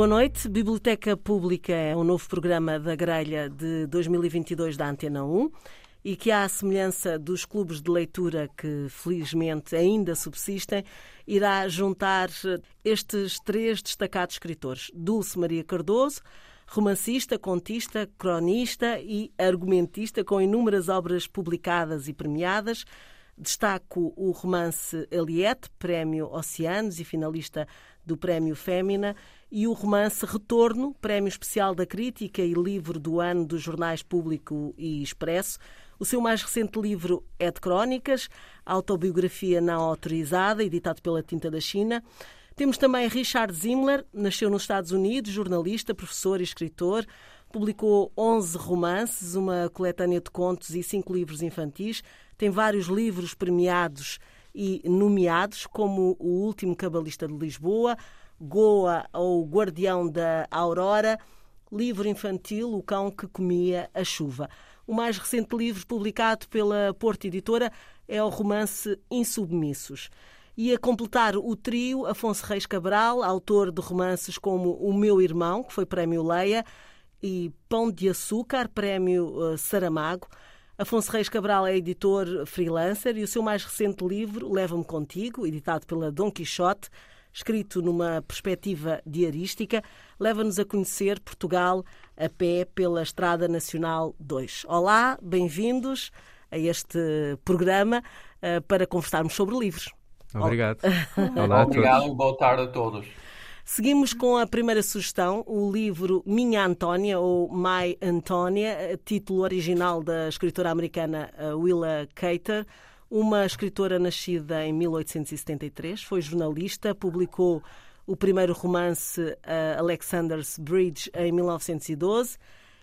Boa noite. Biblioteca Pública é um novo programa da grelha de 2022 da Antena 1 e que, à semelhança dos clubes de leitura que felizmente ainda subsistem, irá juntar estes três destacados escritores: Dulce Maria Cardoso, romancista, contista, cronista e argumentista com inúmeras obras publicadas e premiadas. Destaco o romance Eliette, Prémio Oceanos e finalista do Prémio Fémina, e o romance Retorno, Prémio Especial da Crítica e Livro do Ano dos Jornais Público e Expresso. O seu mais recente livro é de crónicas, autobiografia não autorizada, editado pela Tinta da China. Temos também Richard Zimmler, nasceu nos Estados Unidos, jornalista, professor e escritor. Publicou 11 romances, uma coletânea de contos e cinco livros infantis. Tem vários livros premiados e nomeados, como O Último Cabalista de Lisboa, Goa ou Guardião da Aurora, livro infantil O Cão que Comia a Chuva. O mais recente livro publicado pela Porto Editora é o romance Insubmissos. E a completar o trio, Afonso Reis Cabral, autor de romances como O Meu Irmão, que foi Prémio Leia, e Pão de Açúcar, Prémio eh, Saramago. Afonso Reis Cabral é editor freelancer e o seu mais recente livro, Leva-me Contigo, editado pela Dom Quixote, escrito numa perspectiva diarística, leva-nos a conhecer Portugal a pé pela Estrada Nacional 2. Olá, bem-vindos a este programa uh, para conversarmos sobre livros. Obrigado. Olá Obrigado e boa tarde a todos. Seguimos com a primeira sugestão, o livro Minha Antónia, ou My Antónia, título original da escritora americana eh, Willa Cater uma escritora nascida em 1873, foi jornalista, publicou o primeiro romance uh, Alexander's Bridge em 1912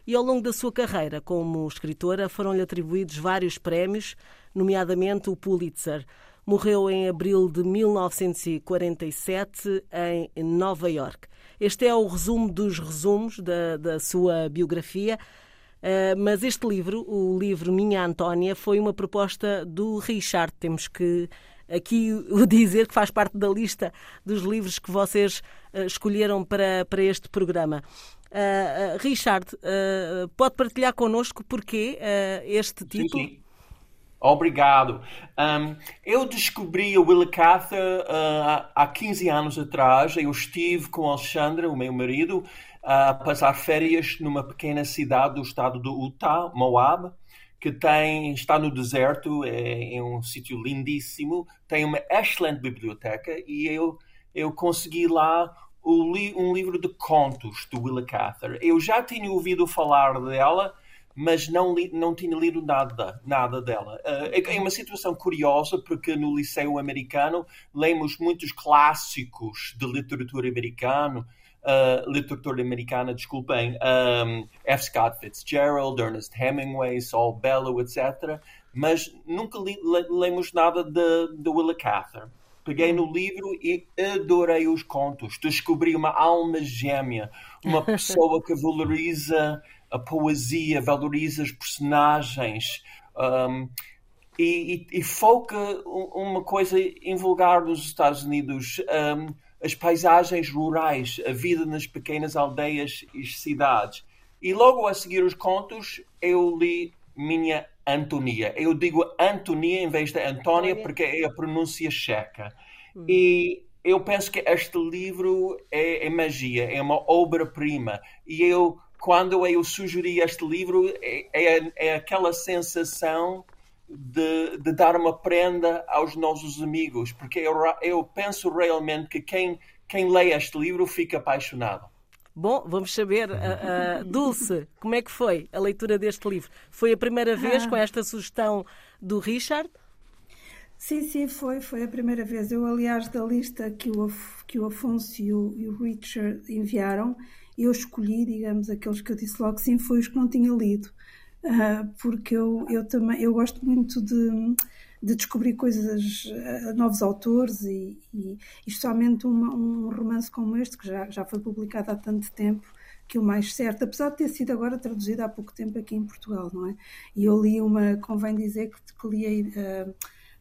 e ao longo da sua carreira como escritora foram-lhe atribuídos vários prémios, nomeadamente o Pulitzer. Morreu em abril de 1947 em Nova York. Este é o resumo dos resumos da, da sua biografia. Uh, mas este livro, o livro Minha Antónia, foi uma proposta do Richard. Temos que aqui o dizer que faz parte da lista dos livros que vocês uh, escolheram para, para este programa. Uh, Richard, pode partilhar connosco porquê este título? Sim, sim. Obrigado. Um, eu descobri o Willa Cather uh, há 15 anos atrás. Eu estive com Alexandra, o meu marido, a passar férias numa pequena cidade do estado do Utah, Moab, que tem, está no deserto, é, é um sítio lindíssimo, tem uma excelente biblioteca e eu, eu consegui lá um livro de contos do Willa Cather. Eu já tinha ouvido falar dela, mas não, li, não tinha lido nada, nada dela. Uh, é uma situação curiosa, porque no liceu americano lemos muitos clássicos de literatura americana, uh, literatura americana, desculpem, um, F. Scott Fitzgerald, Ernest Hemingway, Saul Bellow, etc. Mas nunca li, le, lemos nada de, de Willa Cather. Peguei no livro e adorei os contos. Descobri uma alma gêmea, uma pessoa que valoriza a poesia, valoriza os personagens um, e, e, e, foca uma coisa invulgar nos Estados Unidos. Um, as paisagens rurais, a vida nas pequenas aldeias e cidades. E logo a seguir os contos, eu li minha Antonia. Eu digo Antonia em vez de Antónia porque é a pronúncia checa. Hum. E eu penso que este livro é, é magia, é uma obra-prima. E eu, quando eu sugeri este livro, é, é, é aquela sensação de, de, dar uma prenda aos nossos amigos, porque eu, eu penso realmente que quem, quem lê este livro fica apaixonado. Bom, vamos saber, uh, uh, Dulce, como é que foi a leitura deste livro? Foi a primeira vez com esta sugestão do Richard? Sim, sim, foi, foi a primeira vez. Eu, aliás, da lista que o, que o Afonso e o, e o Richard enviaram, eu escolhi, digamos, aqueles que eu disse logo sim, foi os que não tinha lido. Uh, porque eu, eu também eu gosto muito de, de descobrir coisas, uh, novos autores e, e, especialmente uma, um romance como este, que já, já foi publicado há tanto tempo, que o mais certo, apesar de ter sido agora traduzido há pouco tempo aqui em Portugal, não é? E eu li uma, convém dizer que, que li uh,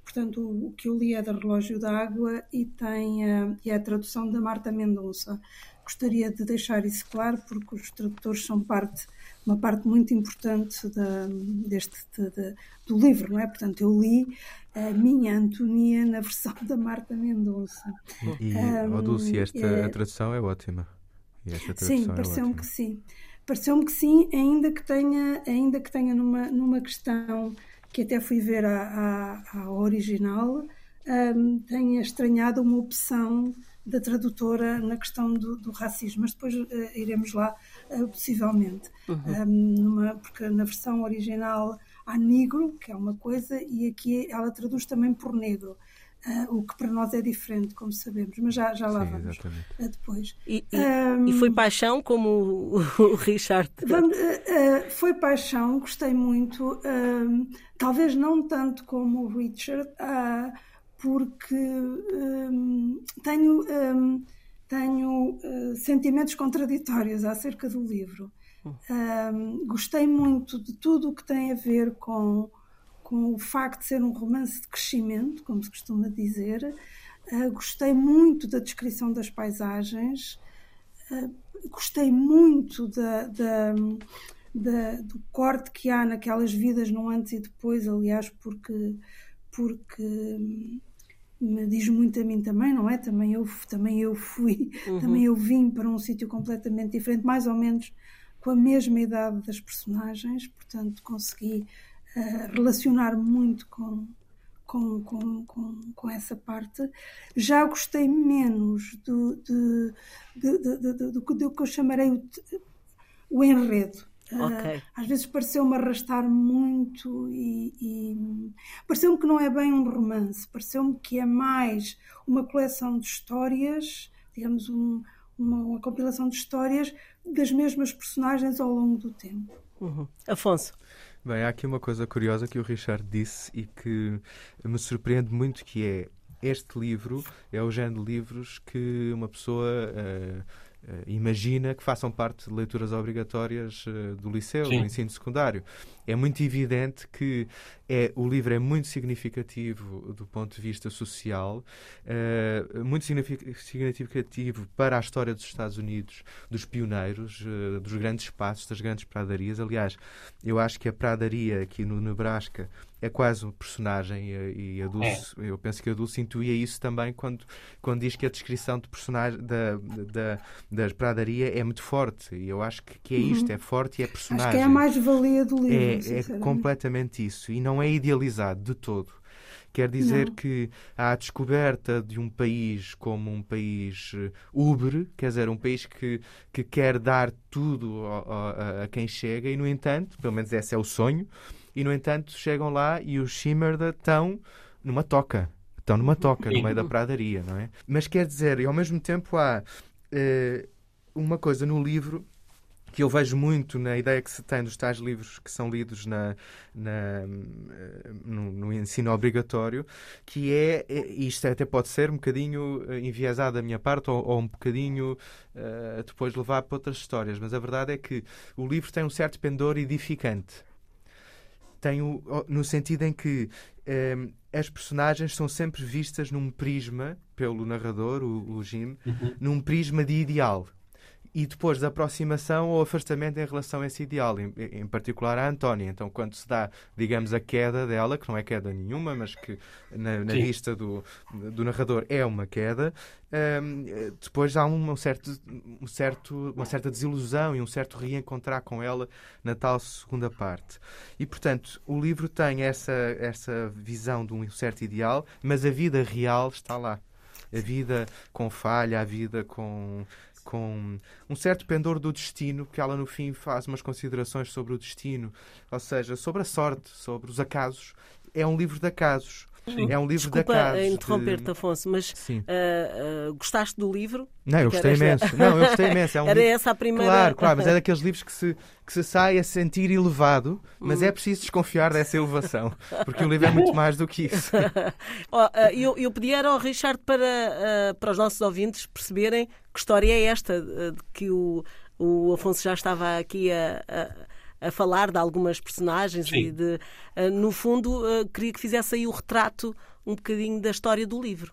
Portanto, o, que eu li é da Relógio d'Água e tem uh, e é a tradução da Marta Mendonça. Gostaria de deixar isso claro porque os tradutores são parte uma parte muito importante da, deste de, de, do livro, não é? Portanto, eu li a minha Antonia na versão da Marta Mendonça. E, um, Dulce, esta é, tradução é ótima. sim, é pareceu-me é que sim. Pareceu-me que sim, ainda que tenha, ainda que tenha numa, numa questão que até fui ver a, a, a original, um, tenha estranhado uma opção da tradutora na questão do, do racismo, mas depois uh, iremos lá, uh, possivelmente. Uhum. Um, numa, porque na versão original há negro, que é uma coisa, e aqui ela traduz também por negro. Uh, o que para nós é diferente, como sabemos, mas já, já lá Sim, vamos uh, depois. E, e, um, e, foi paixão, como o, o Richard? Vamos, uh, foi paixão, gostei muito, talvez não tanto como o Richard, porque um, tenho, um, tenho sentimentos contraditórios acerca do livro. Hum. gostei muito de tudo o que tem a ver com com o facto de ser um romance de crescimento, como se costuma dizer. Uh, gostei muito da descrição das paisagens, uh, gostei muito da, da, da, do corte que há naquelas vidas no antes e depois, aliás, porque, porque me diz muito a mim também, não é? Também eu, também eu fui, uhum. também eu vim para um sítio completamente diferente, mais ou menos com a mesma idade das personagens, portanto consegui relacionar muito com, com, com, com, com, essa parte. Já gostei menos do, de, de, de, do, do que eu chamarei o, o enredo. Okay. Uh, às vezes pareceu-me arrastar muito e, e pareceu-me que não é bem um romance, pareceu-me que é mais uma coleção de histórias, digamos, um, uma, uma, compilação de histórias das mesmas personagens ao longo do tempo. Uhum. Afonso. Bem, há aqui uma coisa curiosa que o Richard disse e que me surpreende muito, que é este livro é o género de livros que uma pessoa uh, uh, imagina que façam parte de leituras obrigatórias uh, do liceu, Sim. do ensino secundário. É muito evidente que é, o livro é muito significativo do ponto de vista social, uh, muito significativo para a história dos Estados Unidos, dos pioneiros, uh, dos grandes espaços, das grandes pradarias. Aliás, eu acho que a pradaria aqui no Nebraska é quase um personagem e a Dulce, é. eu penso que a Dulce intuía isso também quando, quando diz que a descrição de personagem da, da, da pradaria é muito forte e eu acho que, que é isto, uhum. é forte e é personagem. Acho que é a mais-valia do livro. É, é completamente isso. E não é idealizado de todo. Quer dizer não. que há a descoberta de um país como um país eh, uber, quer dizer, um país que, que quer dar tudo a, a, a quem chega, e no entanto, pelo menos esse é o sonho, e no entanto chegam lá e os Shimmerda estão numa toca. Estão numa toca, no meio da pradaria, não é? Mas quer dizer, e ao mesmo tempo há uh, uma coisa no livro que eu vejo muito na ideia que se tem dos tais livros que são lidos na, na no, no, ensino obrigatório, que é, é, isto até pode ser um bocadinho eh, enviesado da minha parte ou, ou um bocadinho uh, depois levar para outras histórias, mas a verdade é que o livro tem um certo pendor edificante. Tem o, no sentido em que um, eh, as personagens são sempre vistas num prisma, pelo narrador, o, o Jim, uhum. num prisma de ideal e depois da aproximação ou afastamento em relação a esse ideal, em, em, particular a Antónia. Então, quando se dá, digamos, a queda dela, que não é queda nenhuma, mas que na, na vista do, do narrador é uma queda, um, depois há um certo, um certo, uma certa desilusão e um certo reencontrar com ela na tal segunda parte. E, portanto, o livro tem essa, essa visão de um certo ideal, mas a vida real está lá a vida com falha, a vida com com um certo pendor do destino, que ela no fim faz umas considerações sobre o destino, ou seja, sobre a sorte, sobre os acasos. É um livro de acasos. Sim. É um livro Desculpa de acasos. interromper-te. Afonso, mas uh, uh, gostaste do livro? Não, eu gostei imenso. Não, eu gostei imenso. É um Era livro... essa a primeira. Claro, claro, mas é daqueles livros que se, que se sai a sentir elevado, mas hum. é preciso desconfiar dessa elevação, porque o livro é muito mais do que isso. oh, eu, eu pedi ao Richard para, para os nossos ouvintes perceberem que história é esta, de que o, o Afonso já estava aqui a, a a falar de algumas personagens Sim. e de, no fundo, queria que fizesse aí o retrato um bocadinho da história do livro.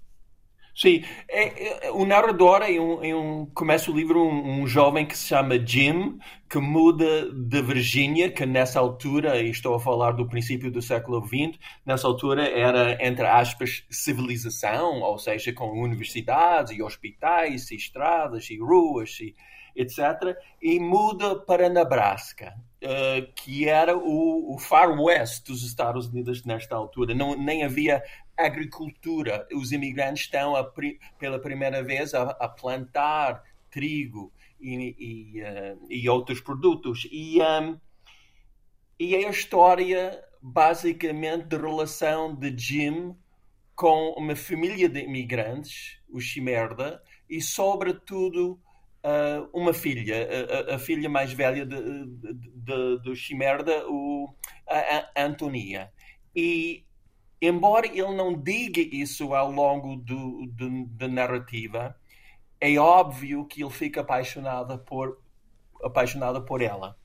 Sim, é, é, o narrador em um, em um, começa o livro um, um, jovem que se chama Jim, que muda de Virgínia, que nessa altura, e estou a falar do princípio do século XX, nessa altura era, entre aspas, civilização, ou seja, com universidades e hospitais e estradas e ruas e etc., e muda para Nebraska, uh, que era o, o, far west dos Estados Unidos nesta altura. Não, nem havia agricultura. Os imigrantes estão a, pela primeira vez a, a plantar trigo e, e, uh, e, outros produtos. E, um, e é a história, basicamente, de relação de Jim com uma família de imigrantes, os Chimerda, e, sobretudo, uh, uma filha, a, a, filha mais velha de, do Chimerda, o, a, a Antonia. E, embora ele não diga isso ao longo da narrativa, é óbvio que ele fica apaixonado por, apaixonado por ela.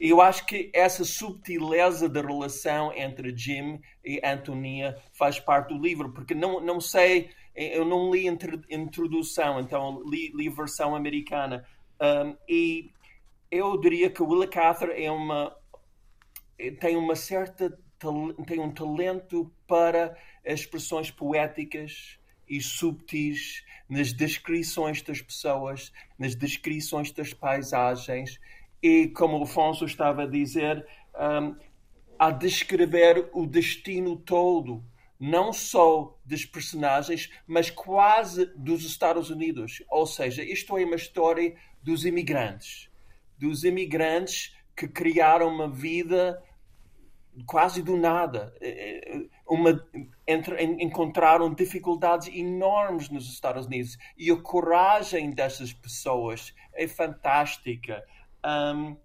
Eu acho que essa subtileza da relação entre Jim e Antonia faz parte do livro, porque não, não sei eu não li introdução, então li, li versão americana. Um, e eu diria que Willa Cather é uma tem uma certa tem um talento para expressões poéticas e subtis nas descrições das pessoas, nas descrições das paisagens e como o Afonso estava a dizer, um, a descrever o destino todo não só dos personagens, mas quase dos Estados Unidos. Ou seja, isto é uma história dos imigrantes. Dos imigrantes que criaram uma vida quase do nada. É, é, uma, entre, encontraram dificuldades enormes nos Estados Unidos. E a coragem dessas pessoas é fantástica. Um,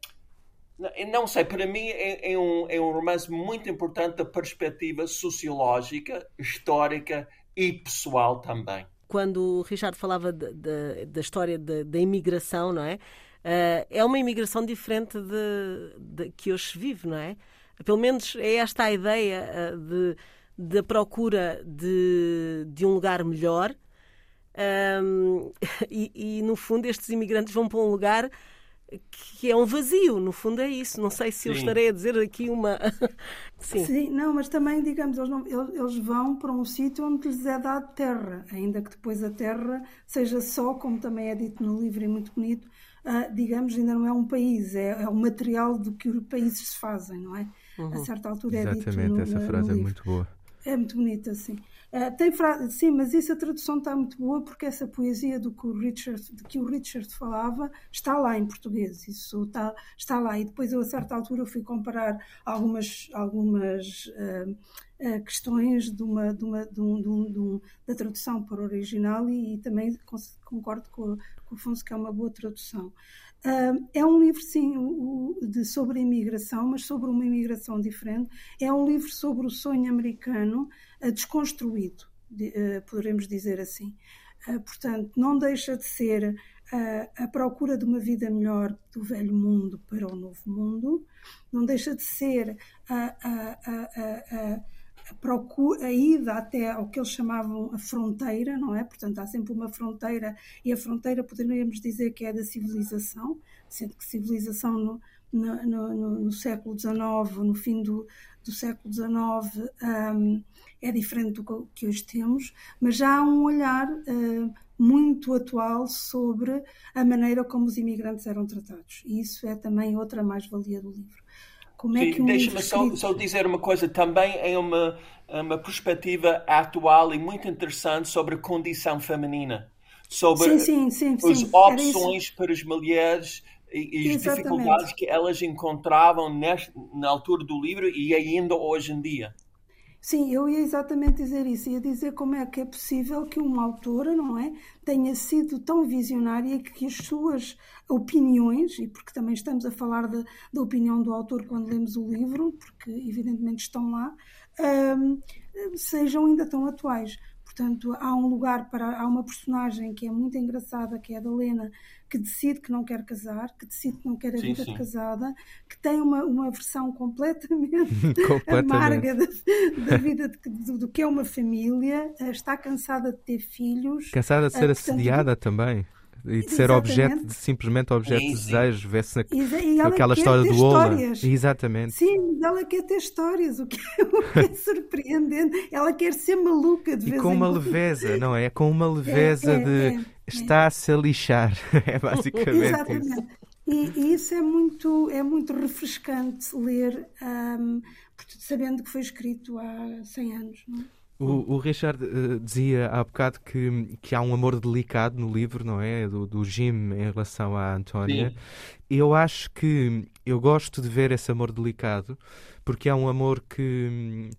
não sei, para mim é, é, um, é um romance muito importante da perspectiva sociológica, histórica e pessoal também. Quando o Richard falava de, de, da história da imigração, não é? Uh, é uma imigração diferente de, de, que hoje vive, não é? Pelo menos é esta a ideia uh, de, da procura de, de um lugar melhor. Um, e, e, no fundo, estes imigrantes vão para um lugar que é um vazio, no fundo é isso. Não sei se Sim. eu estarei a dizer aqui uma. Sim. Sim, não, mas também, digamos, eles, não, eles vão para um sítio onde lhes é dado terra, ainda que depois a terra seja só, como também é dito no livro e muito bonito, uh, digamos, ainda não é um país, é, é o material do que os países se fazem, não é? Uhum. A certa altura Exatamente, é dito. Exatamente, essa frase é muito boa. É muito bonita, sim. Uh, tem frase, sim, mas isso a tradução está muito boa porque essa poesia do que o Richard, de que o Richard falava está lá em português, isso está, está lá. E depois eu a certa altura fui comparar algumas, algumas uh, uh, questões de uma, de uma, de um, de um, de um, da tradução para o original e, e também concordo com, com o Afonso que é uma boa tradução. Uh, é um livro, sim, de, sobre a imigração, mas sobre uma imigração diferente. É um livro sobre o sonho americano uh, desconstruído, de, uh, poderemos dizer assim. portanto, não deixa de ser a procura de uma vida melhor do velho mundo para o novo mundo, não deixa de ser a a, procura, a ida até ao que eles chamavam a fronteira, não é? Portanto, há sempre uma fronteira, e a fronteira poderíamos dizer que é da civilização, sendo que civilização no, no, no, no século XIX, no fim do, do século XIX, um, é diferente do que hoje temos, mas já há um olhar uh, muito atual sobre a maneira como os imigrantes eram tratados. E isso é também outra mais-valia do livro. Como é que um Deixa-me só, só, dizer uma coisa, também é uma, uma perspectiva atual e muito interessante sobre a condição feminina, sobre sim, sim, sim, as opções para as mulheres e, e as dificuldades que elas encontravam neste, na altura do livro e ainda hoje em dia. Sim, eu ia exatamente dizer isso, ia dizer como é que é possível que uma autora, não é, tenha sido tão visionária que as suas opiniões, e porque também estamos a falar da, da opinião do autor quando lemos o livro, porque evidentemente estão lá, um, sejam ainda tão atuais. portanto, há um lugar para. Há uma personagem que é muito engraçada, que é a da Lena, que decide que não quer casar, que decide que não quer a sim, vida sim. de casada, que tem uma, uma versão completamente, completamente. amarga da, da vida de, do, do, que é uma família, eh, está cansada de ter filhos. Cansada de ser uh, assediada também e de ser objeto de, simplesmente objeto sim, de desejo, vê-se aquela história do Ola. Exatamente. Sim, ela quer ter histórias, o que, é, o que é surpreendente. Ela quer ser maluca de vez e com uma leveza, não é? Com uma leveza é, é, de é, está-se a lixar. É basicamente Exatamente. isso. E, e, isso é muito, é muito refrescante ler, um, sabendo que foi escrito há 100 anos. Não é? O, o Richard uh, dizia há bocado que, que há um amor delicado no livro, não é? Do, do Jim em relação à Antónia. Eu acho que eu gosto de ver esse amor delicado porque é um amor que,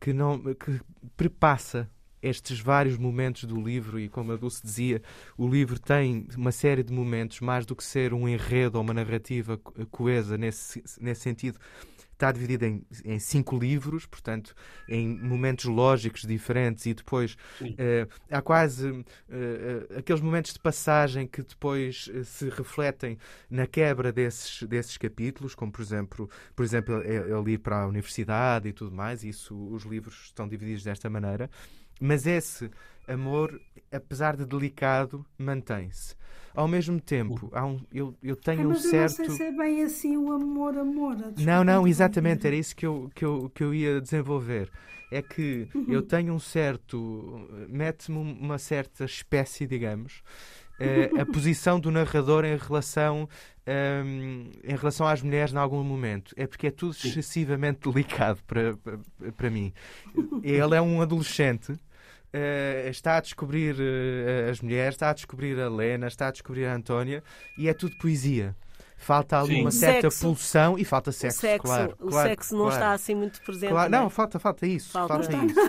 que, não, que prepassa estes vários momentos do livro e como a Dulce dizia, o livro tem uma série de momentos, mais do que ser um enredo ou uma narrativa coesa nesse, nesse sentido, está dividida em, em, cinco livros, portanto, em momentos lógicos diferentes, e depois uh, há quase uh, aqueles momentos de passagem que depois se refletem na quebra desses, desses capítulos, como por exemplo, por exemplo, ele ir para a universidade e tudo mais, isso os livros estão divididos desta maneira, mas esse amor, apesar de delicado, mantém-se ao mesmo tempo, há um, eu, eu tenho um certo. Eu não sei se é bem assim o amor, amor. Não, não, exatamente, era isso que eu, que eu, que eu ia desenvolver. É que uhum. eu tenho um certo. mete-me uma certa espécie, digamos. Uh, a posição do narrador em relação, um, ehm, em relação às mulheres em algum momento. É porque é tudo excessivamente delicado para, para, para mim. Ele é um adolescente Uh, está a descobrir uh, as mulheres, está a descobrir a Lena, está a descobrir a Antónia e é tudo poesia. Falta ali Sim. uma certa sexo. pulsão e falta sexo, o sexo claro. O claro, sexo não claro. está assim muito presente. Claro. Não, não, falta, falta isso. Falta, falta isso.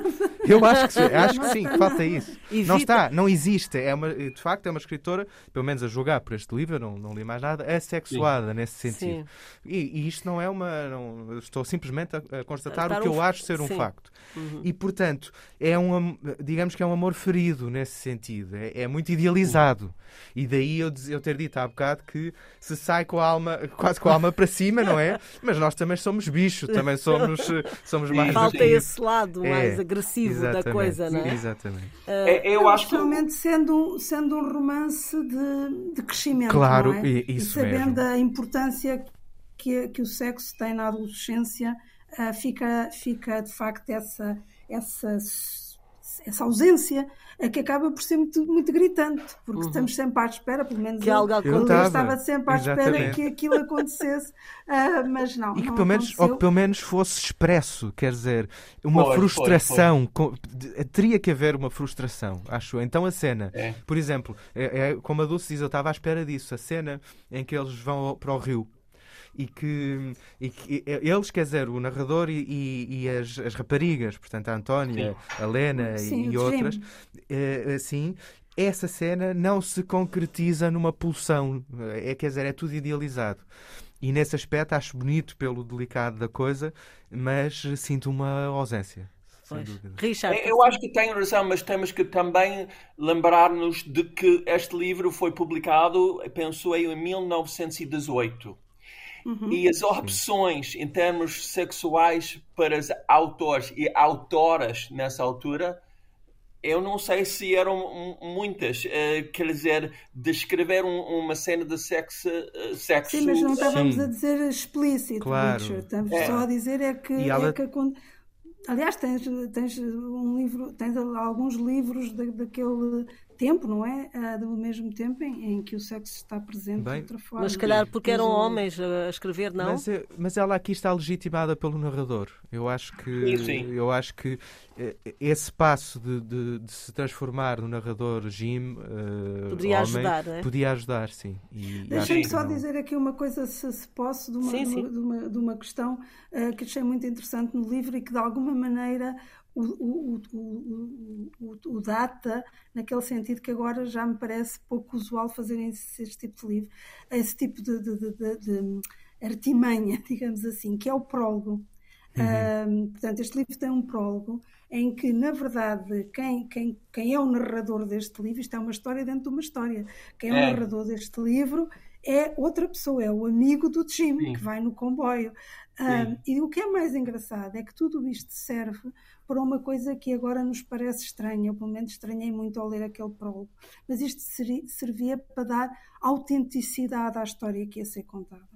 Eu acho que, acho que sim, falta isso. Evita. Não está, não existe. É uma, de facto, é uma escritora, pelo menos a julgar por este livro, não, não li mais nada, assexuada sim. nesse sentido. E, e, isto não é uma. Não, estou simplesmente a, a constatar a o que eu acho ser um sim. facto. Uhum. E, portanto, é um, digamos que é um amor ferido nesse sentido. É, é muito idealizado. Uhum. E daí eu, eu ter dito há bocado que se sai com a alma, quase com a alma para cima, não é? Mas nós também somos bicho, também somos, somos mais. Falta esse lado é, mais agressivo da coisa, não é? Exatamente. Uh, eu acho que. sendo, sendo um romance de, de crescimento. Claro, é? isso e sabendo mesmo. a importância que, que o sexo tem na adolescência, uh, fica, fica de facto essa, essa essa ausência é que acaba por ser muito, muito gritante, porque uhum. estamos sempre à espera, pelo menos que eu, algo eu, eu estava sempre à Exatamente. espera que aquilo acontecesse, uh, mas não. E que não pelo menos, ou que pelo menos fosse expresso, quer dizer, uma foi, frustração. Foi, foi. teria que haver uma frustração, acho. Então a cena, é. por exemplo, é, é, como a Dulce diz, eu estava à espera disso, a cena em que eles vão para o rio e que, e que eles, quer dizer, o narrador e, e, e as, as, raparigas, portanto, a Antónia, Sim. a Lena Sim, e, outras, assim, essa cena não se concretiza numa pulsão, é, quer dizer, é tudo idealizado. E nesse aspecto acho bonito pelo delicado da coisa, mas sinto uma ausência. Richard, eu acho que tem razão, mas temos que também lembrar-nos de que este livro foi publicado, penso eu, em 1918. Uhum. E as opções em termos sexuais para os autores e autoras nessa altura, eu não sei se eram muitas. Uh, quer dizer, descrever um, uma cena de sexo. Uh, sexo Sim, mas não estávamos Sim. a dizer explícito, claro. Richard. Estamos é. só a dizer é que. Ela... É que Aliás, tens, tens um livro, tens alguns livros de, daquele tempo, não é? Uh, do mesmo tempo em, em, que o sexo está presente Bem, de outra forma. Mas se calhar porque eram homens a escrever, não? Mas, mas, ela aqui está legitimada pelo narrador. Eu acho que, sim. Eu acho que eh, esse passo de, de, de, se transformar no narrador Jim uh, podia homem, ajudar, é? podia ajudar, sim. Deixa-me só não. dizer aqui uma coisa, se, se posso, de uma, sim, sim. De, uma, de uma questão uh, que achei muito interessante no livro e que de alguma maneira o, o, o, o, data, naquele sentido que agora já me parece pouco usual fazerem esse, tipo de livro, esse tipo de, de, de, de, artimanha, digamos assim, que é o prólogo. Uhum. portanto, este livro tem um prólogo em que, na verdade, quem, quem, quem é o narrador deste livro, isto é uma história dentro de uma história, quem é, é. o narrador deste livro é outra pessoa, é o amigo do Jim, Sim. que vai no comboio. Um, e o que é mais engraçado é que tudo isto serve para uma coisa que agora nos parece estranha, eu pelo menos estranhei muito ao ler aquele prólogo, mas isto servia para dar autenticidade à história que ia ser contada.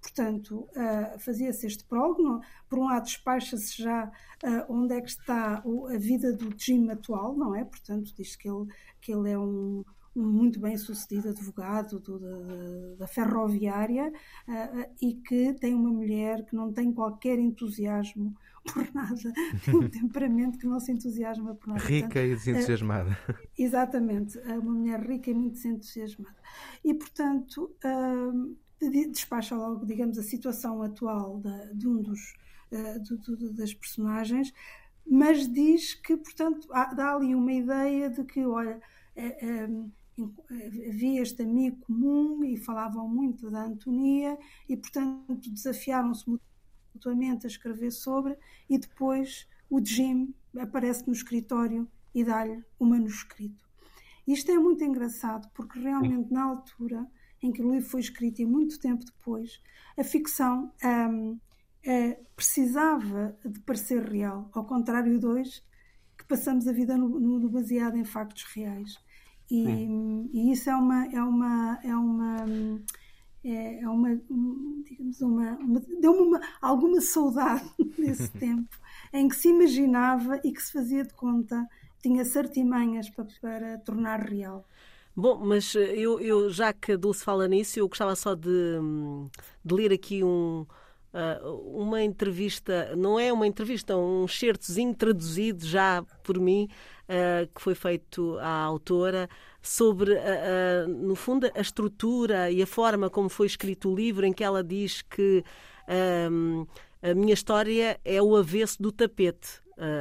Portanto, uh, fazia-se este prólogo, por um lado despacha-se já uh, onde é que está o, a vida do Jim atual, não é? Portanto, diz que ele, que ele é um, um muito bem sucedido advogado do, da, da, ferroviária uh, e que tem uma mulher que não tem qualquer entusiasmo por nada, tem um temperamento que não se entusiasma por nada. Rica portanto, e desentusiasmada. exatamente, uma mulher rica e muito desentusiasmada. E, portanto, despacha logo, digamos, a situação atual de, de um dos de, de, das personagens, mas diz que, portanto, há, dá ali uma ideia de que, olha, é, é, havia este amigo comum e falavam muito da Antonia e, portanto, desafiaram-se mutuamente a escrever sobre e depois o Jim aparece no escritório e dá-lhe o manuscrito. Isto é muito engraçado porque realmente na altura em que o livro foi escrito e muito tempo depois, a ficção um, é, precisava de parecer real, ao contrário de hoje, que passamos a vida no, no baseado em factos reais. E, e, isso é uma é uma é uma é, é uma digamos uma, uma deu-me uma, alguma saudade nesse tempo em que se imaginava e que se fazia de conta tinha artimanhas para, para tornar real. Bom, mas eh, eu, eu, já que a Dulce fala nisso, eu gostava só de, de ler aqui um, uh, uma entrevista, não é uma entrevista, um certozinho traduzido já por mim, uh, que foi feito à autora, sobre, uh, no fundo, a estrutura e a forma como foi escrito o livro, em que ela diz que a minha história é o avesso do tapete.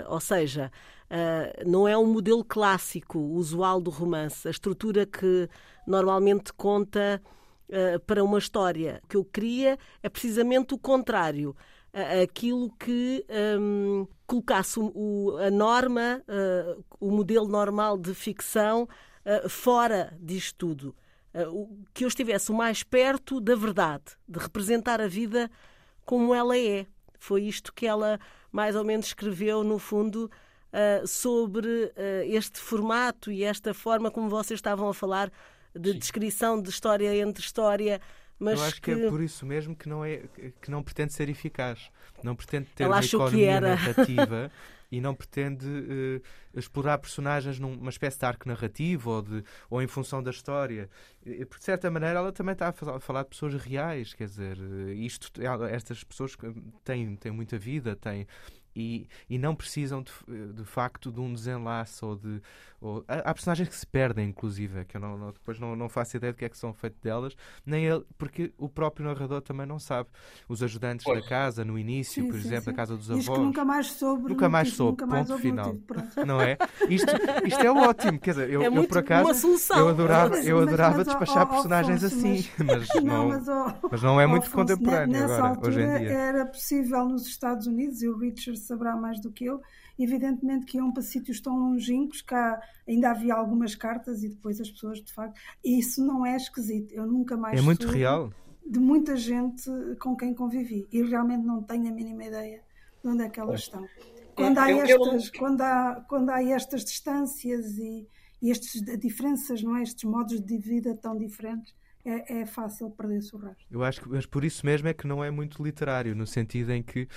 ou seja, Uh, não é um modelo clássico, usual do romance. A estrutura que normalmente conta uh, para uma história. O que eu queria é precisamente o contrário. Uh, aquilo que um, colocasse o, a norma, o modelo normal de ficção, fora disto tudo. que eu estivesse o mais perto da verdade, de representar a vida como ela é. Foi isto que ela mais ou menos escreveu, no fundo, uh, sobre uh, este formato e esta forma como vocês estavam a falar de Sim. descrição de história entre história. Mas Eu acho que... que... é por isso mesmo que não, é, que não pretende ser eficaz. Não pretende ter Ela uma economia narrativa e não pretende uh, explorar personagens numa espécie de arco narrativo ou, de, ou em função da história. E, de certa maneira, ela também está a falar de pessoas reais, quer dizer, isto, estas pessoas têm, têm muita vida, têm, e, e não precisam de, de facto de um desenlace ou de ou, há, personagens que se perdem inclusive que eu não, não, depois não, não faço ideia do que é que são feitos delas nem ele porque o próprio narrador também não sabe. Os ajudantes pois. da casa no início sim, por sim, exemplo sim. da casa dos avós. nunca mais soube nunca mais soube nunca mais ponto final. não é? Isto, isto é ótimo quer dizer eu, é eu por acaso eu adorava eu adorava mas, despachar personagens assim mas, mas, não, mas, oh, mas não é muito Afonso, contemporâneo agora hoje em dia. era possível nos Estados Unidos e o Richard saberá mais do que eu, evidentemente que iam para sítios tão longínquos que há, ainda havia algumas cartas e depois as pessoas, de facto. Isso não é esquisito. Eu nunca mais. É muito real. De muita gente com quem convivi e realmente não tenho a mínima ideia de onde é que elas estão. Quando há estas, quando há, quando há estas distâncias e, e estas diferenças, não é? estes modos de vida tão diferentes, é, é fácil perder-se o rastro. Eu acho que mas por isso mesmo é que não é muito literário, no sentido em que,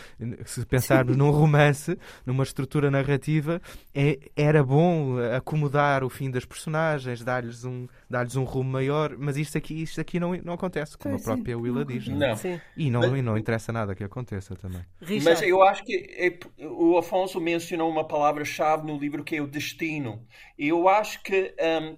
se pensarmos num romance, numa estrutura narrativa, é, era bom acomodar o fim das personagens, dar-lhes um, dar um rumo maior, mas isto aqui, isto aqui não, não acontece, como a própria sim, Willa diz. Não. E não, mas, e não interessa nada que aconteça também. Mas eu acho que é, o Afonso mencionou uma palavra-chave no livro que é o destino. Eu acho que um,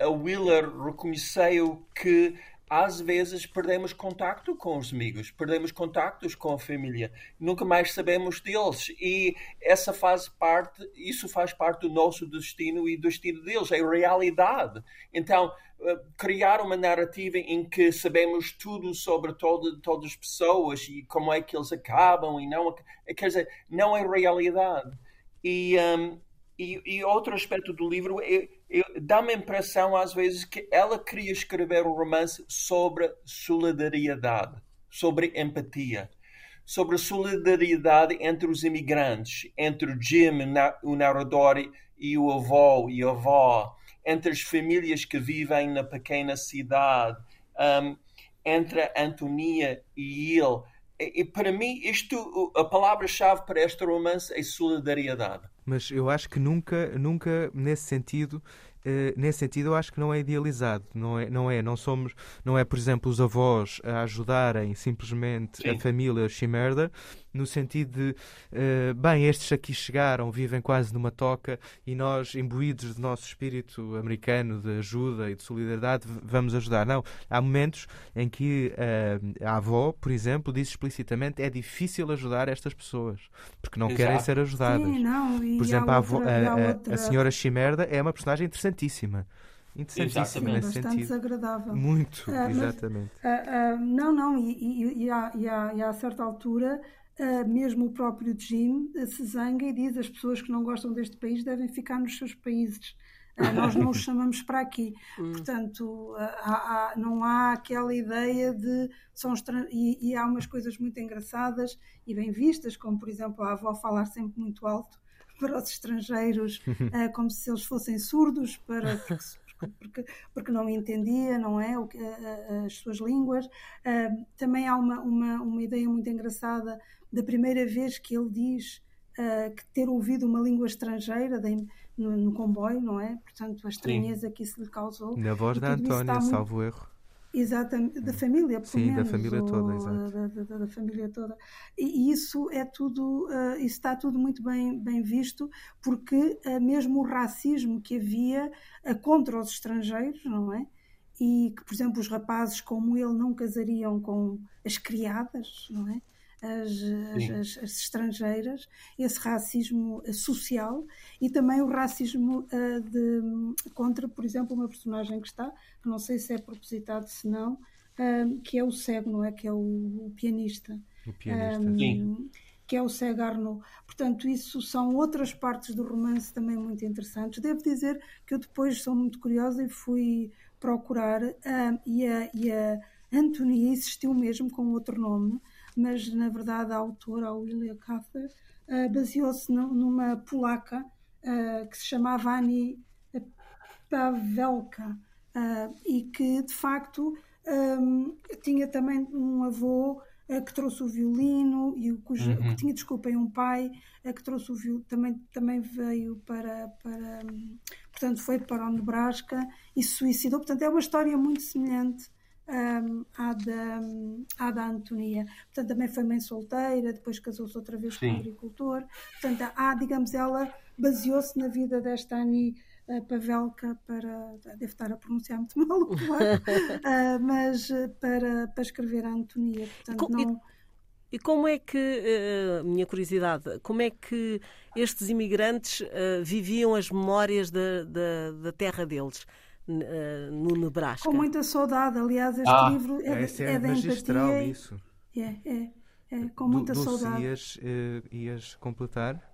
a Wheeler reconheceu que às vezes perdemos contato com os amigos, perdemos contactos com a família, nunca mais sabemos deles e essa faz parte, isso faz parte do nosso destino e do destino deles, é realidade. Então, eh, criar uma narrativa em que sabemos tudo sobre todo, todas as pessoas e como é que eles acabam e não, quer dizer, não é realidade. E, um, e, e, outro aspecto do livro é, dá-me a impressão às vezes que ela queria escrever um romance sobre solidariedade, sobre empatia, sobre solidariedade entre os imigrantes, entre o Jim, o narrador, e o avô e a avó, entre as famílias que vivem na pequena cidade, um, entre a Antonia e ele. E, e para mim, isto, a palavra-chave para este romance é solidariedade. Mas eu acho que nunca, nunca nesse sentido, Uh, nesse sentido eu acho que não é idealizado não é não é não somos não é por exemplo os avós a ajudarem simplesmente Sim. a família Shimerda no sentido de, uh, bem, estes aqui chegaram, vivem quase numa toca e nós, imbuídos do nosso espírito americano de ajuda e de solidariedade, vamos ajudar. Não, há momentos em que uh, a avó, por exemplo, diz explicitamente é difícil ajudar estas pessoas porque não Exato. querem ser ajudadas. Sim, não, por exemplo, a, avó, a, a, a, senhora Chimerda é uma personagem interessantíssima. Interessantíssima nesse bastante sentido. desagradável. Muito, uh, exatamente. Mas, não, não, e, e, e, há, e, há, e há certa altura Uh, mesmo o próprio Jim se zanga e diz as pessoas que não gostam deste país devem ficar nos seus países. Uh, nós não os chamamos para aqui. Hum. Portanto, há, há, não há aquela ideia de. São e, e, há umas coisas muito engraçadas e bem vistas, como por exemplo a avó falar sempre muito alto para os estrangeiros, como se eles fossem surdos, para, porque, porque não entendia, não é? As suas línguas. Também há uma, uma, uma ideia muito engraçada da primeira vez que ele diz uh, que ter ouvido uma língua estrangeira de, no, no, comboio, não é? Portanto, a estranheza Sim. que isso lhe causou. Na voz da Antónia, salvo muito... erro. Exatamente, da família, pelo Sim, menos, da família toda, exato. Da, da, da, família toda. E isso é tudo, uh, isso está tudo muito bem, bem visto, porque uh, mesmo o racismo que havia uh, contra os estrangeiros, não é? E que, por exemplo, os rapazes como ele não casariam com as criadas, não é? As, as, as, estrangeiras, esse racismo social e também o racismo uh, de, contra, por exemplo, uma personagem que está, que não sei se é propositado, se não, uh, que é o cego, não é? Que é o, o pianista. O pianista. Um, ah, que é o cego Arnaud. Portanto, isso são outras partes do romance também muito interessantes. Devo dizer que eu depois sou muito curiosa e fui procurar, e, a, e a Antonia existiu mesmo com outro nome, mas na verdade a autora, a Willia Cather, uh, baseou-se numa polaca uh, que se chamava Ani Pavelka uh, e que de facto um, tinha também um avô que trouxe o violino e o cujo, uhum. que tinha, desculpem, um pai que trouxe o violino, também, também veio para, para, portanto, foi para o Nebraska e se suicidou. Portanto, é uma história muito semelhante um, à, da, à da Antonia. Portanto, também foi mãe solteira, depois casou-se outra vez Sim. com um agricultor. Portanto, há, digamos, ela baseou-se na vida desta Ani uh, Pavelka para. Deve estar a pronunciar muito mal o uh, mas uh, para, para escrever a Antonia. Portanto, e, não. E como é que, uh, minha curiosidade, como é que estes imigrantes uh, viviam as memórias da, da, da terra deles? Uh, no Nebraska. Com muita saudade, aliás, este ah, livro é, de, é, é da empatia. Isso. É, é, é, com muita Dulce, saudade. Ias, uh, ias completar?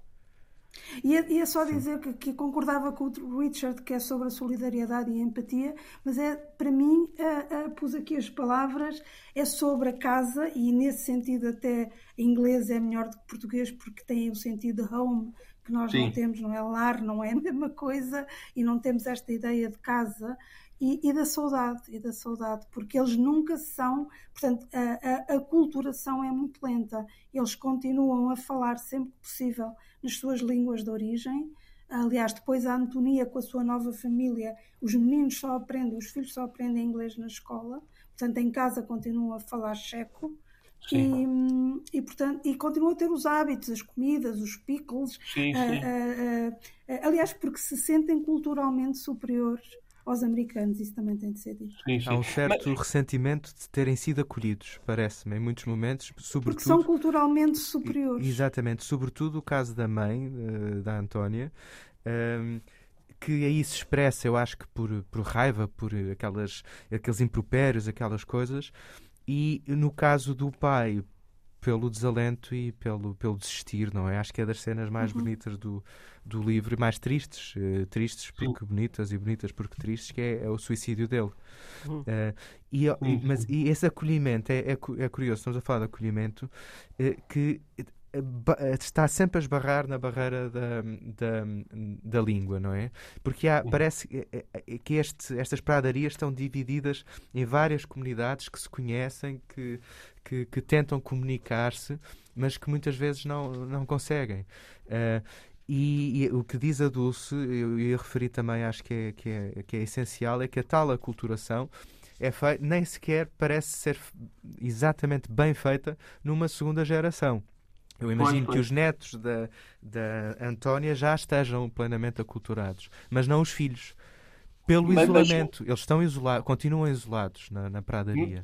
E é, é só dizer que, que, concordava com o Richard, que é sobre a solidariedade e a empatia, mas é para mim, uh, uh, pus aqui as palavras, é sobre a casa, e nesse sentido, até em inglês é melhor do que português, porque tem o sentido home, que nós Sim. não temos, não é lar, não é a mesma coisa, e não temos esta ideia de casa e, e da saudade, e da saudade, porque eles nunca são, portanto, a, a, a culturação é muito lenta, eles continuam a falar sempre que possível nas suas línguas de origem. Aliás, depois a Antonia com a sua nova família, os meninos só aprendem, os filhos só aprendem inglês na escola, portanto, em casa continuam a falar checo. E, e, portanto, e continua a ter os hábitos, as comidas, os pickles. Sim, sim. Uh, uh, uh, aliás, porque se sentem culturalmente superiores aos americanos. Isso também tem de ser dito. Sim, sim. Há um certo Mas... ressentimento de terem sido acolhidos, parece-me, em muitos momentos, sobretudo... Porque são culturalmente superiores. Exatamente, sobretudo o caso da mãe, uh, da Antónia, uh, que aí se expressa, eu acho que por, por raiva, por aquelas, aqueles impropérios, aquelas coisas, e no caso do pai, pelo desalento e pelo, pelo desistir, não é? Acho que é das cenas mais uhum. bonitas do, do livro e mais tristes. Uh, tristes porque Sim. bonitas e bonitas porque tristes, que é, é o suicídio dele. Uhum. Uh, e, e, mas, e esse acolhimento, é, é, é, curioso, estamos a falar de acolhimento, uh, que está sempre a esbarrar na barreira da, da, da língua, não é? Porque há, parece que este, estas pradarias estão divididas em várias comunidades que se conhecem, que, que, que tentam comunicar-se, mas que muitas vezes não, não conseguem. Uh, e, e, o que diz a Dulce, eu ia referir também, acho que é, que é, que é essencial, é que a tal aculturação é feita, nem sequer parece ser exatamente bem feita numa segunda geração. Eu imagino pois, pois. que os netos da, da Antónia já estejam plenamente aculturados, mas não os filhos. Pelo mas, isolamento. Mas... Eles estão isolados, continuam isolados na, na pradaria.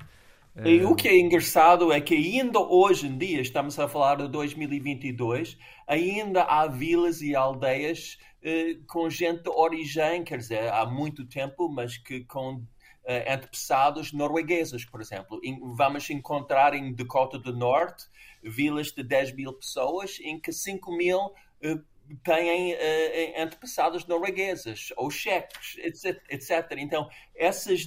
Hum. E o que é engraçado é que ainda hoje em dia, estamos a falar de 2022, ainda há vilas e aldeias eh, com gente de origem, quer dizer, há muito tempo, mas que com eh, antepassados noruegueses, por exemplo. vamos encontrar em Dakota do Norte vilas de 10 mil pessoas, em que 5 mil eh, têm uh, antepassados noruegueses ou cheques, etc, etc. Então, essas,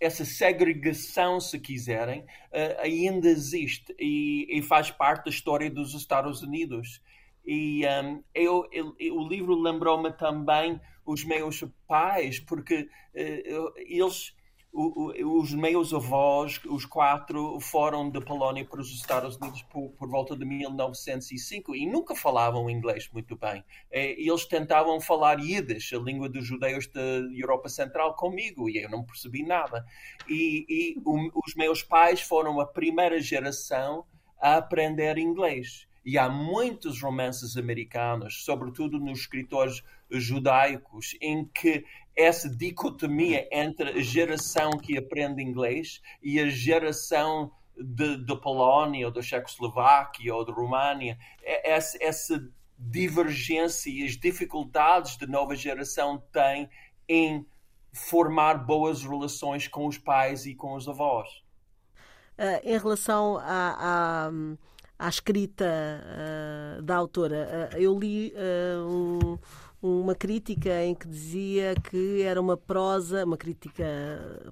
essa segregação, se quiserem, uh, ainda existe e, e, faz parte da história dos Estados Unidos. E um, eu, eu, o livro lembrou-me também os meus pais, porque uh, eles os meus avós, os quatro, foram da Polónia para os Estados Unidos por, por, volta de 1905 e nunca falavam inglês muito bem. É, eles tentavam falar Yiddish, a língua dos judeus da Europa Central, comigo e eu não percebi nada. E, e os meus pais foram a primeira geração a aprender inglês. E há muitos romances americanos, sobretudo nos escritores judaicos, em que essa dicotomia entre a geração que aprende inglês e a geração da Polónia, ou da Checoslováquia, ou da Románia, é, essa, essa divergência e as dificuldades da nova geração tem em formar boas relações com os pais e com os avós. Uh, em relação à, à, à escrita uh, da autora, uh, eu li um uma crítica em que dizia que era uma prosa, uma crítica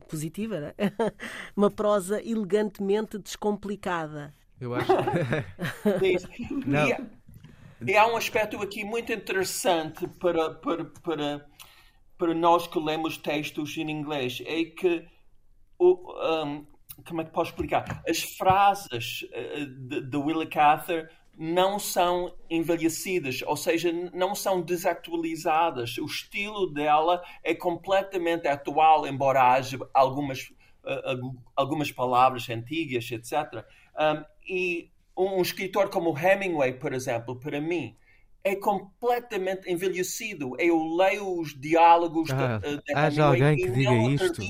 positiva, né? uma prosa elegantemente descomplicada. Eu acho. Não. E, e há um aspecto aqui muito interessante para, para, para, para nós que lemos textos em inglês, é que o, um, como é que posso explicar? As frases uh, de, de Willa Cather não são envelhecidas, ou seja, não são desatualizadas. O estilo dela é completamente atual, embora haja algumas, uh, algumas palavras antigas, etc. Um, e um escritor como Hemingway, por exemplo, para mim, é completamente envelhecido. Eu leio os diálogos ah, de, de Haja alguém que diga isto.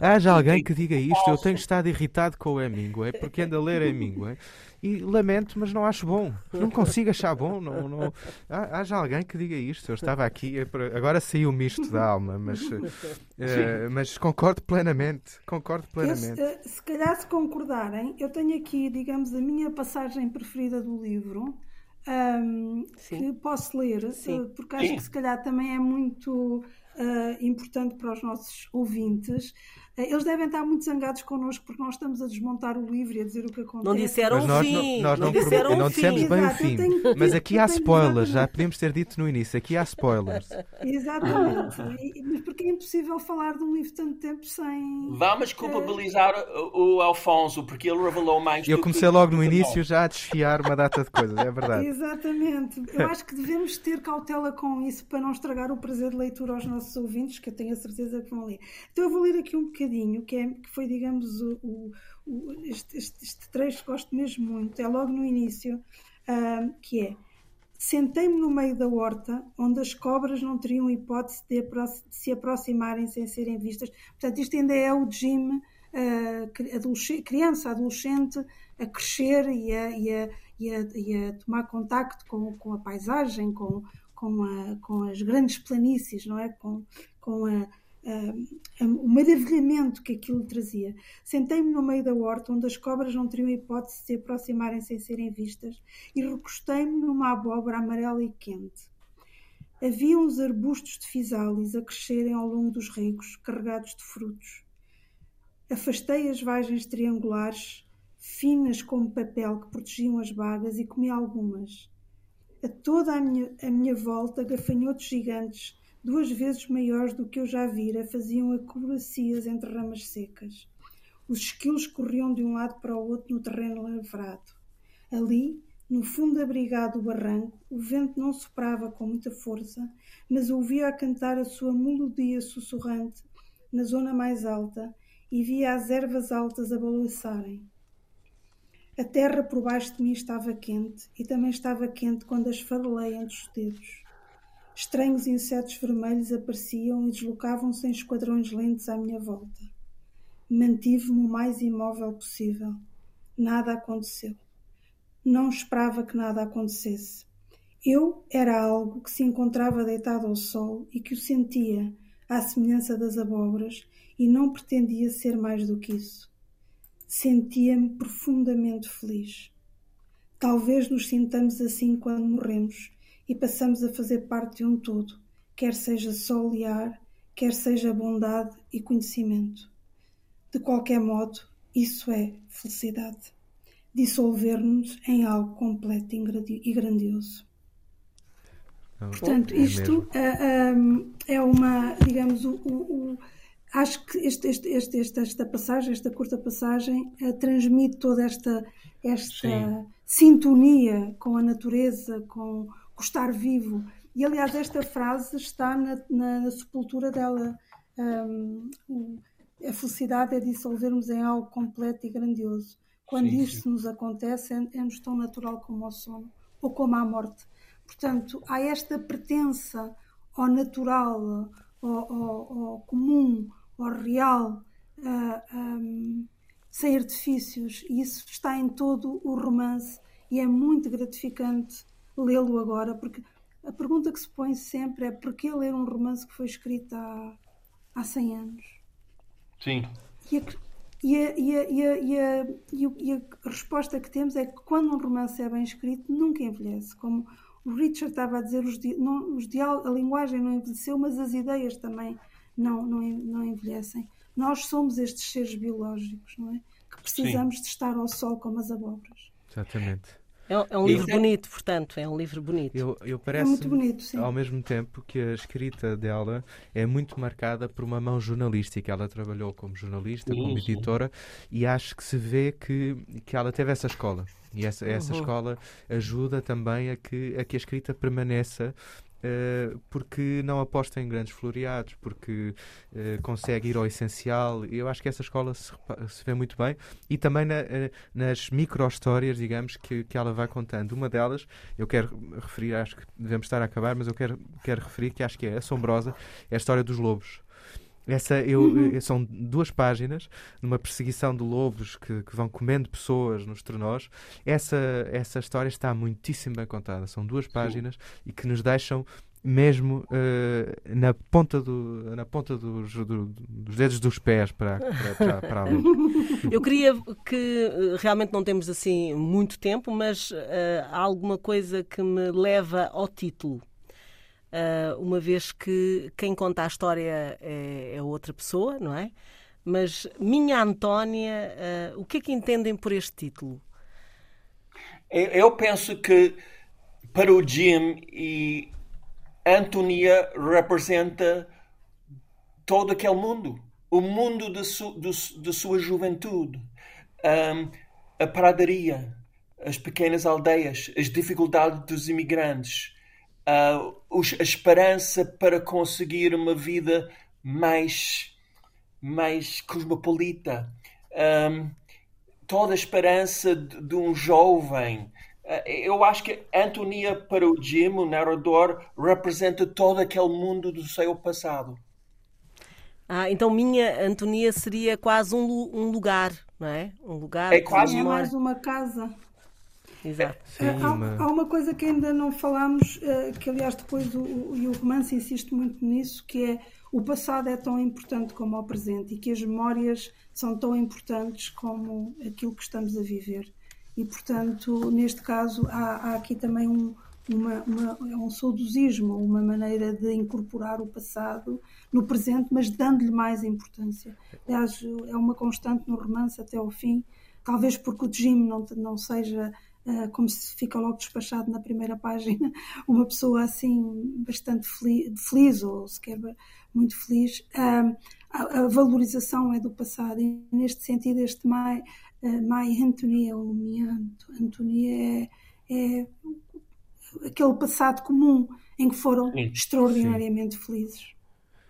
Haja alguém que diga isto. Eu tenho estado irritado com o Hemingway porque ando a ler Hemingway e lamento, mas não acho bom. Não consigo achar bom. Não, não... Haja alguém que diga isto. Eu estava aqui, agora saiu o misto da alma, mas, uh, mas concordo plenamente. Concordo plenamente. Eu, se, se calhar, se concordarem, eu tenho aqui, digamos, a minha passagem preferida do livro um, que posso ler, Sim. Eh, porque acho Sim. que se calhar também é muito uh, importante para os nossos ouvintes. Eh, eles devem estar muito zangados connosco porque nós estamos a desmontar o livro e a dizer o que acontece. Não disseram mas nós, fim. Nós não, não, disseram não dissemos fim. bem Exato, o fim. Tenho, mas aqui há spoilers, já podíamos ter dito no início. Aqui há spoilers. Exatamente. mas porque é impossível falar de um livro tanto tempo sem. Vamos culpabilizar o, o Alfonso porque ele revelou mais. Eu comecei logo no início já a desfiar uma data de coisas, é verdade. Exatamente. Eu acho que devemos ter cautela com isso para não estragar o prazer de leitura aos nossos ouvintes, que eu tenho a certeza que vão ler. Então eu vou ler aqui um bocadinho bocadinho, que, é, que foi, digamos, o, o, este, este, este, trecho que gosto mesmo muito, é logo no início, uh, que é Sentei-me no meio da horta, onde as cobras não teriam hipótese de, se aproximarem sem serem vistas. Portanto, isto ainda é o regime uh, adolescente, criança, adolescente, a crescer e a, e a, e a, e a tomar contacto com, com a paisagem, com, com, com as grandes planícies, não é? Com, a, o maravilhamento que aquilo trazia. Sentei-me no meio da horta, onde as cobras não teriam hipótese de se aproximarem sem serem vistas, e recostei-me numa abóbora amarela e quente. Havia uns arbustos de fisális a crescerem ao longo dos regos, carregados de frutos. Afastei as vagens triangulares, finas como papel que protegiam as bagas, e comi algumas. A toda a minha, a minha volta, gafanhotos gigantes, duas vezes maiores do que eu já vira, faziam acrobacias entre ramas secas. Os esquilos corriam de um lado para o outro no terreno lavrado. Ali, no fundo abrigado do barranco, o vento não soprava com muita força, mas ouvia a cantar a sua melodia sussurrante na zona mais alta e via as ervas altas a balançarem. A terra por baixo de mim estava quente e também estava quente quando as farolei entre os dedos. Estranhos insetos vermelhos apareciam e deslocavam-se em esquadrões lentos à minha volta. Mantive-me o mais imóvel possível. Nada aconteceu. Não esperava que nada acontecesse. Eu era algo que se encontrava deitado ao sol e que o sentia, à semelhança das abóboras, e não pretendia ser mais do que isso. Sentia-me profundamente feliz. Talvez nos sintamos assim quando morremos e passamos a fazer parte de um todo, quer seja sol e ar, quer seja bondade e conhecimento. De qualquer modo, isso é felicidade. Dissolver-nos em algo completo e grandioso. Portanto, é isto é, é, uma, digamos, o, o acho que este, este, este, esta passagem, esta curta passagem, uh, transmite toda esta, esta sintonia com a natureza, com o estar vivo. E, aliás, esta frase está na, na, na sepultura dela. Um, a felicidade é dissolvermos em algo completo e grandioso. Quando sim, isto sim. nos acontece, é, é-nos tão natural como o sono ou como a morte. Portanto, há esta pertença ao natural, ao, ao, ao comum, ao real, uh, um, sem artifícios, e isso está em todo o romance e é muito gratificante lê-lo agora, porque a pergunta que se põe sempre é porquê ler um romance que foi escrito há, há 100 anos? Sim. E a, e a, e, a, e, a, e, a, resposta que temos é que quando um romance é bem escrito, nunca envelhece. Como o Richard estava a dizer, os, não, os diálogos, a linguagem não envelheceu, mas as ideias também não, não, não envelhecem. Nós somos estes seres biológicos, não é? Que precisamos Sim. de estar ao sol como as abóboras. Exatamente. É, é um livro bonito, portanto, é um livro bonito. Eu, eu parece, é muito bonito, sim. Ao mesmo tempo que a escrita dela é muito marcada por uma mão jornalística. Ela trabalhou como jornalista, como editora, e acho que se vê que, que ela teve essa escola. E essa, essa uhum. escola ajuda também a que, a que a escrita permaneça Uh, porque não aposta em grandes floreados, porque uh, consegue ir ao essencial. Eu acho que essa escola se, se vê muito bem e também na, uh, nas micro-histórias, digamos, que, que ela vai contando. Uma delas, eu quero referir, acho que devemos estar a acabar, mas eu quero, quero referir que acho que é assombrosa, é a história dos lobos. Essa eu, uhum. são duas páginas numa perseguição de lobos que, que, vão comendo pessoas nos trenós. Essa, essa história está muitíssimo bem contada. São duas páginas Sim. e que nos deixam mesmo uh, na ponta, do, na ponta dos, do, dos dedos dos pés para, para, para, para ler. Eu queria que eh, realmente não temos assim muito tempo, mas uh, há alguma coisa que me leva ao título uma vez que quem conta a história é, é, outra pessoa, não é? Mas Minha Antónia, uh, o que é que entendem por este título? Eu penso que para o Jim e Antonia representa todo aquele mundo, o mundo de, su, de, de sua juventude, um, a pradaria, as pequenas aldeias, as dificuldades dos imigrantes, uh, a esperança para conseguir uma vida mais, mais cosmopolita. Um, toda a esperança de, de um jovem eu acho que Antonia para o Jim, o narrador, representa todo aquele mundo do seu passado. Ah, então minha Antonia seria quase um, um lugar, não é? Um lugar. É quase é mais uma casa. Exato. Sim, há, uma... há, uma coisa que ainda não falámos, eh, que aliás depois o, o, e o romance insiste muito nisso, que é o passado é tão importante como o presente e que as memórias são tão importantes como aquilo que estamos a viver. E, portanto, neste caso, há, há aqui também um, uma, uma, é um saudosismo, uma maneira de incorporar o passado no presente, mas dando-lhe mais importância. Aliás, é uma constante no romance até ao fim, talvez porque o Jim não, não seja como se fica logo despachado na primeira página, uma pessoa assim bastante feliz, feliz ou sequer muito feliz. A, a, valorização é do passado e neste sentido este Mai, uh, Mai Antonia, ou minha Antonia é, é aquele passado comum em que foram Sim. extraordinariamente Sim. felizes.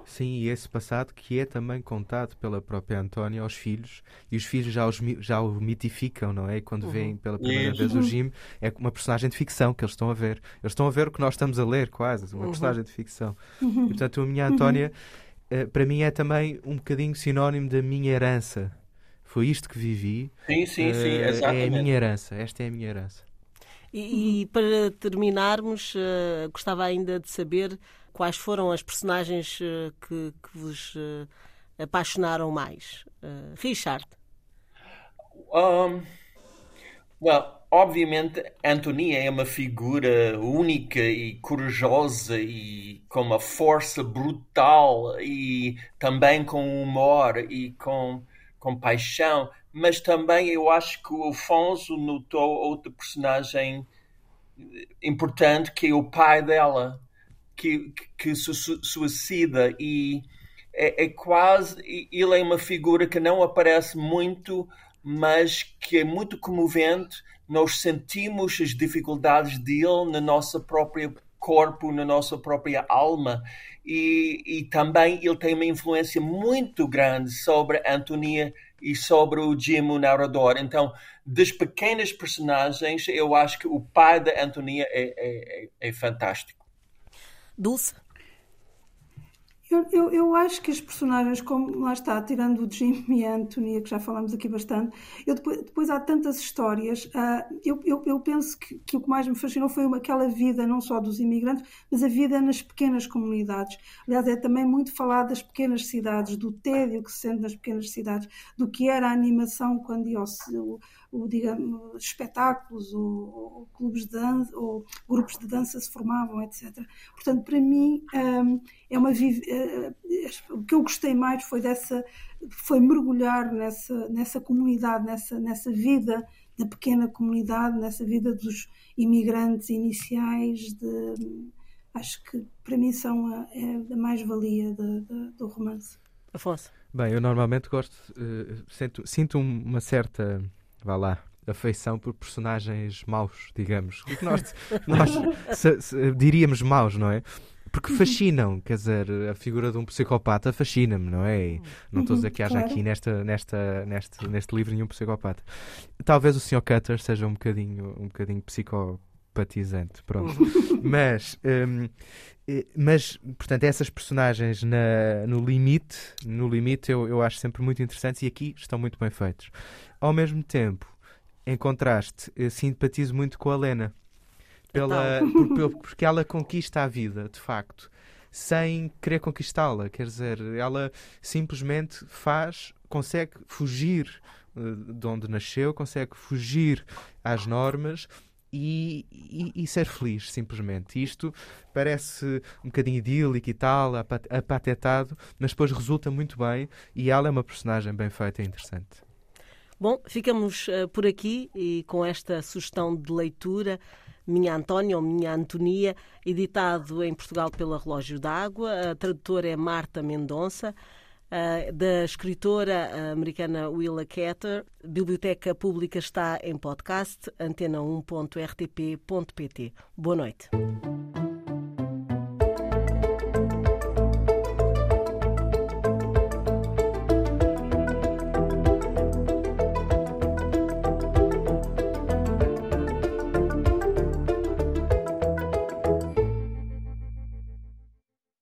Sim, e esse passado que é também contado pela própria Antónia aos filhos, e os filhos já, os, já o mitificam, não é? E quando uhum. veem pela primeira Isso. vez o Jim, é uma personagem de ficção que eles estão a ver. Eles estão a ver o que nós estamos a ler, quase, uma uhum. personagem de ficção. Uhum. E portanto, a minha Antónia, uhum. para mim, é também um bocadinho sinónimo da minha herança. Foi isto que vivi. Sim, sim, sim, exatamente. Eh, é a minha herança, esta é a minha herança. E, e para terminarmos, uh, gostava ainda de saber quais foram as personagens uh, que, que, vos uh, apaixonaram mais. Richard. Um, well, obviamente, Antonia é uma figura única e corajosa e com uma força brutal e também com humor e com, com paixão mas também eu acho que o Afonso notou outra personagem importante que é o pai dela, que, que, se suicida e é, é, quase. Ele é uma figura que não aparece muito, mas que é muito comovente. Nós sentimos as dificuldades dele na nossa própria corpo, na nossa própria alma. E, e também ele tem uma influência muito grande sobre Antonia e sobre o Jim, o narrador. Então, das pequenas personagens, eu acho que o pai da Antonia é, é, é, é fantástico. Dulce? Eu, eu, eu, acho que as personagens, como lá está, tirando o Jim e a Antonia, que já falamos aqui bastante, eu depois, depois há tantas histórias. Uh, eu, eu, eu, penso que, que, o que mais me fascinou foi uma, aquela vida, não só dos imigrantes, mas a vida nas pequenas comunidades. Aliás, é também muito falar das pequenas cidades, do tédio que se sente nas pequenas cidades, do que era a animação quando ia ao, o, digamos, espetáculos ou, ou, clubes de dança ou grupos de dança se formavam, etc. Portanto, para mim um, é uma uh, o que eu gostei mais foi dessa foi mergulhar nessa nessa comunidade, nessa nessa vida da pequena comunidade, nessa vida dos imigrantes iniciais de acho que para mim são a, é a mais-valia do romance. Afonso. Bem, eu normalmente gosto, uh, sinto, sinto uma certa vá lá, afeição por personagens maus, digamos. O que nós, nós se, se, diríamos maus, não é? Porque uhum. fascinam, quer dizer, a figura de um psicopata fascina-me, não é? E não estou a dizer que haja aqui nesta, nesta, neste, neste livro nenhum psicopata. Talvez o Sr. Cutter seja um bocadinho, um bocadinho psicopatizante, pronto. Uhum. mas, um, eh, mas, portanto, essas personagens na, no limite, no limite eu, eu acho sempre muito interessantes e aqui estão muito bem feitos. Ao mesmo tempo, em contraste, simpatizo muito com a Lena. Pela, então. por, porque ela conquista a vida, de facto, sem querer conquistá-la. Quer dizer, ela simplesmente faz, consegue fugir uh, de onde nasceu, consegue fugir às normas e, e, e, ser feliz, simplesmente. Isto parece um bocadinho idílico e tal, apatetado, mas depois resulta muito bem e ela é uma personagem bem feita e interessante. Bom, ficamos uh, por aqui e com esta sugestão de leitura. Minha Antónia ou Minha Antonia, editado em Portugal pela Relógio d'Água. A tradutora é Marta Mendonça, uh, da escritora americana Willa Ketter. Biblioteca Pública está em podcast, antena1.rtp.pt. Boa noite.